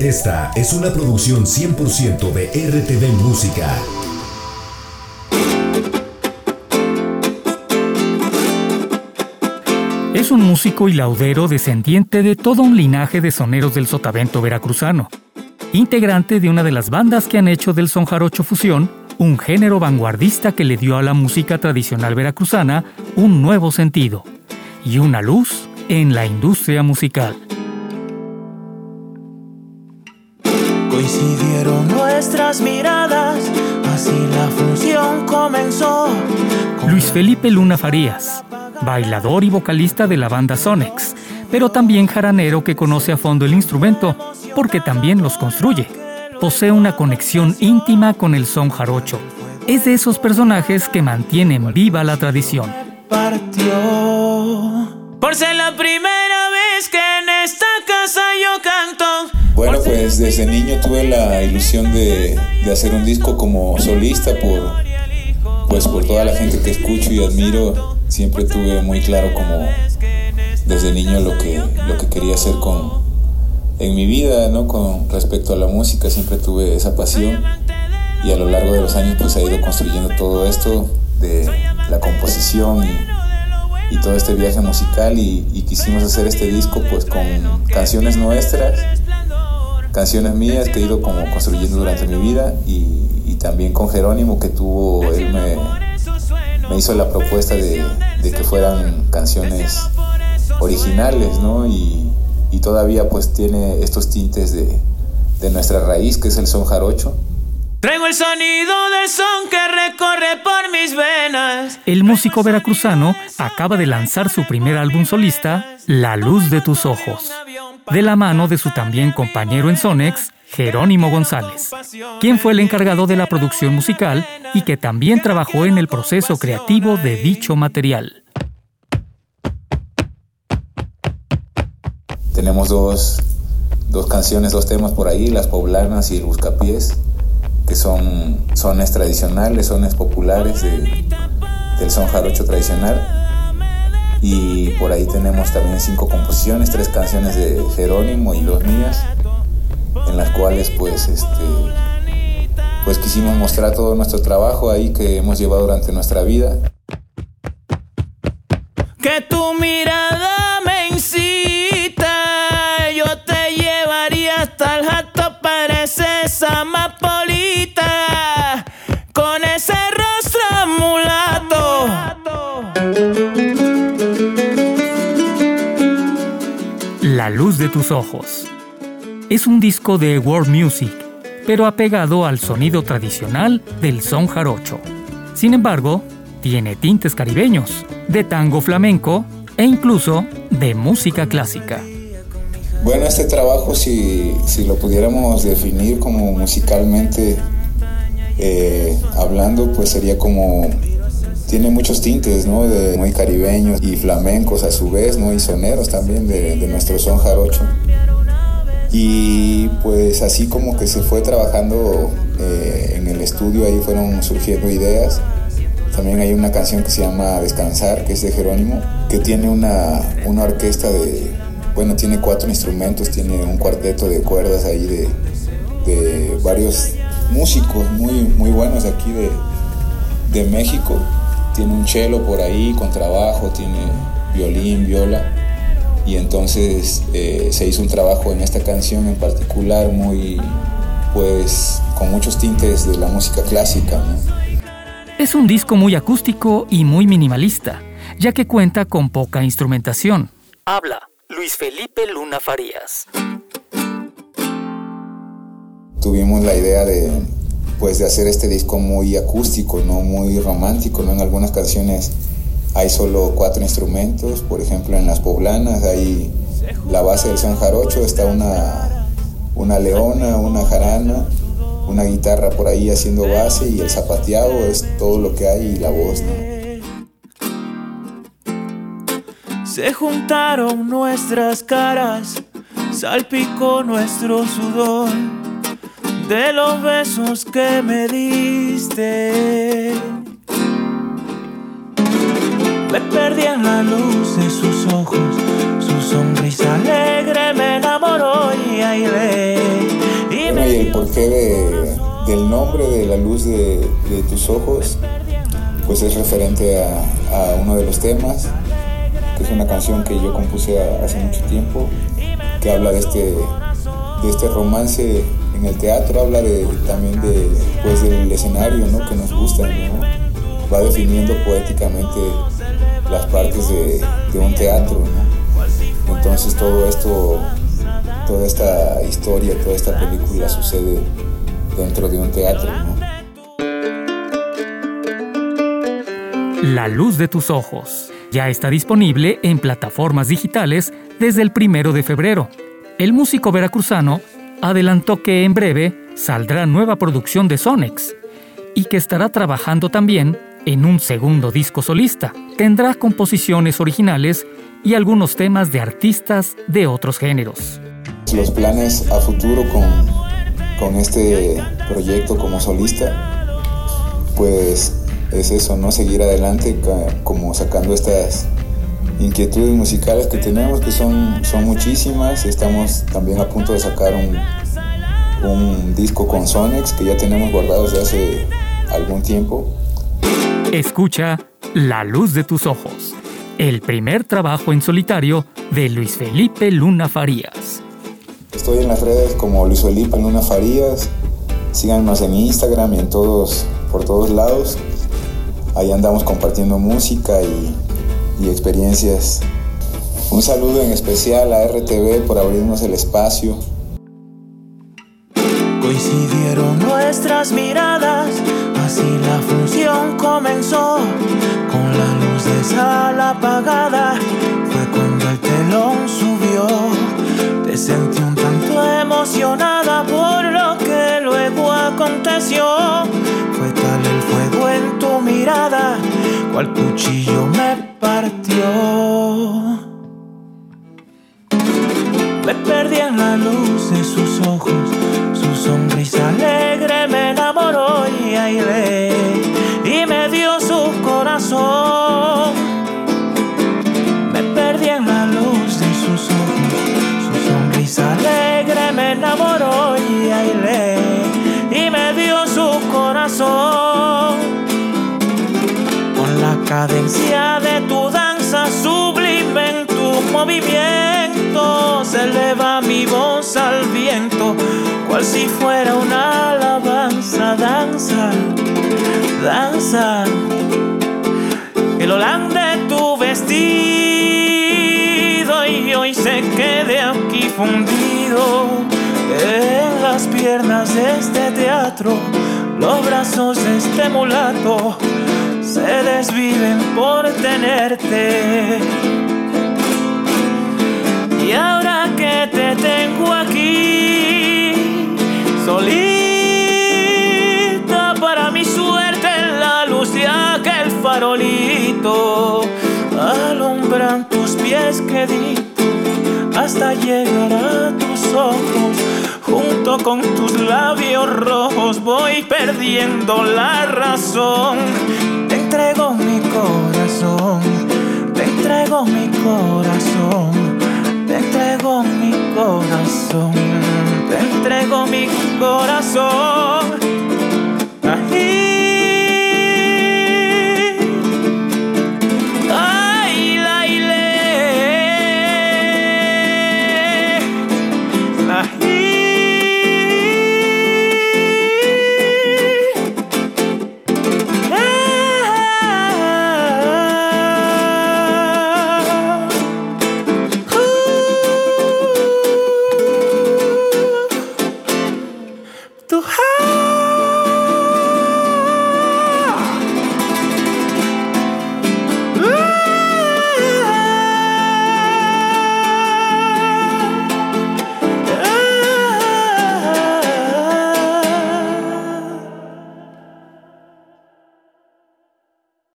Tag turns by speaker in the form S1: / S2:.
S1: Esta es una producción 100% de RTV Música.
S2: Es un músico y laudero descendiente de todo un linaje de soneros del sotavento veracruzano, integrante de una de las bandas que han hecho del son jarocho fusión un género vanguardista que le dio a la música tradicional veracruzana un nuevo sentido y una luz en la industria musical.
S3: Miradas, así la función comenzó.
S2: Luis Felipe Luna Farías, bailador y vocalista de la banda Sonex, pero también jaranero que conoce a fondo el instrumento, porque también los construye posee una conexión íntima con el son jarocho. Es de esos personajes que mantienen viva la tradición.
S3: Partió. Por ser la primera vez que en esta casa yo canto.
S4: Bueno, pues desde niño tuve la ilusión de, de, hacer un disco como solista por, pues por toda la gente que escucho y admiro. Siempre tuve muy claro como desde niño lo que, lo que quería hacer con, en mi vida, ¿no? Con respecto a la música siempre tuve esa pasión y a lo largo de los años pues he ido construyendo todo esto de la composición y, todo este viaje musical y, quisimos hacer este disco pues con canciones nuestras, canciones mías que he ido como construyendo durante mi vida y, también con Jerónimo que tuvo, él me, me hizo la propuesta de, de que fueran canciones originales, ¿no? Y, y todavía pues tiene estos tintes de, de nuestra raíz que es el son jarocho.
S3: Traigo el sonido del son que recorre por mis venas.
S2: El músico veracruzano acaba de lanzar su primer álbum solista, La Luz de tus Ojos, de la mano de su también compañero en Sonex, Jerónimo González, quien fue el encargado de la producción musical y que también trabajó en el proceso creativo de dicho material.
S4: Tenemos dos, dos canciones, dos temas por ahí, Las Poblanas y El Buscapiés, que son sones tradicionales, sones populares del son jarocho tradicional. Y por ahí tenemos también cinco composiciones, tres canciones de Jerónimo y dos mías, en las cuales pues este pues quisimos mostrar todo nuestro trabajo ahí que hemos llevado durante nuestra vida.
S3: Que tu mirada
S2: de tus ojos. Es un disco de world music, pero apegado al sonido tradicional del son jarocho. Sin embargo, tiene tintes caribeños, de tango flamenco e incluso de música clásica.
S4: Bueno, este trabajo, si, lo pudiéramos definir como musicalmente eh, hablando, pues sería como tiene muchos tintes, ¿no? De muy caribeños y flamencos a su vez, ¿no? Y soneros también de, nuestro son jarocho. Y pues así como que se fue trabajando eh, en el estudio, ahí fueron surgiendo ideas. También hay una canción que se llama Descansar, que es de Jerónimo, que tiene una, una orquesta de, bueno, tiene cuatro instrumentos, tiene un cuarteto de cuerdas ahí de, varios músicos muy, muy buenos aquí de, México. Tiene un cello por ahí, con trabajo, tiene violín, viola. Y entonces eh, se hizo un trabajo en esta canción en particular muy, pues, con muchos tintes de la música clásica.
S2: Es un disco muy acústico y muy minimalista, ya que cuenta con poca instrumentación. Habla Luis Felipe Luna Farías.
S4: Tuvimos la idea de, pues, de hacer este disco muy acústico, ¿no? muy romántico. ¿no? En algunas canciones hay solo cuatro instrumentos, por ejemplo en Las Poblanas hay la base del son jarocho, está una, una leona, una jarana, una guitarra por ahí haciendo base y el zapateado es todo lo que hay y la voz.
S3: Se juntaron nuestras caras, salpicó nuestro sudor de los besos que me diste. Me perdí en la luz de sus ojos, su sonrisa alegre me enamoró y aire
S4: porqué de, del nombre de la luz de, tus ojos, pues es referente a, uno de los temas, que es una canción que yo compuse hace mucho tiempo, que habla de este, de este romance en el teatro, habla de, también de, pues, del escenario ¿no? que nos gusta, va definiendo poéticamente las partes de, de un teatro. ¿no? Entonces todo esto toda esta historia, toda esta película sucede dentro de un teatro.
S2: La luz de tus ojos ya está disponible en plataformas digitales desde el primero de febrero. El músico veracruzano adelantó que en breve saldrá nueva producción de Sonex y que estará trabajando también en un segundo disco solista. Tendrá composiciones originales y algunos temas de artistas de otros géneros
S4: los planes a futuro con, con este proyecto como solista, pues es eso, ¿no? Seguir adelante como sacando estas inquietudes musicales que tenemos, que son, son muchísimas. Estamos también a punto de sacar un, un disco con Sonex que ya tenemos guardados desde hace algún tiempo.
S2: Escucha La luz de tus ojos, el primer trabajo en solitario de Luis Felipe Luna Farías.
S4: Estoy en las redes como Luis Felipe Luna Farías. Síganos en Instagram y en todos, por todos lados. Ahí andamos compartiendo música y, y experiencias. Un saludo en especial a RTV por abrirnos el espacio.
S3: Coincidieron nuestras miradas, así la función comenzó. Con la luz de sala apagada, fue cuando el telón subió. Te sentí un emocionada por lo que luego aconteció. Fue tal el fuego en tu mirada, cual cuchillo me partió. Me perdí en la luz de sus ojos, su sonrisa alegre me enamoró y aire y me dio su corazón. Cadencia de tu danza sublime en tu movimiento se eleva mi voz al viento, cual si fuera una alabanza, danza, danza. El holán de tu vestido y hoy se quede aquí fundido en las piernas de este teatro, los brazos de este mulato se desviven por tenerte. Y ahora que te tengo aquí, solita para mi suerte en la luz de aquel farolito, alumbran tus pies queridos hasta llegar a tus ojos. Junto con tus labios rojos voy perdiendo la razón. Entrego mi corazón, te entrego mi corazón, te entrego mi corazón.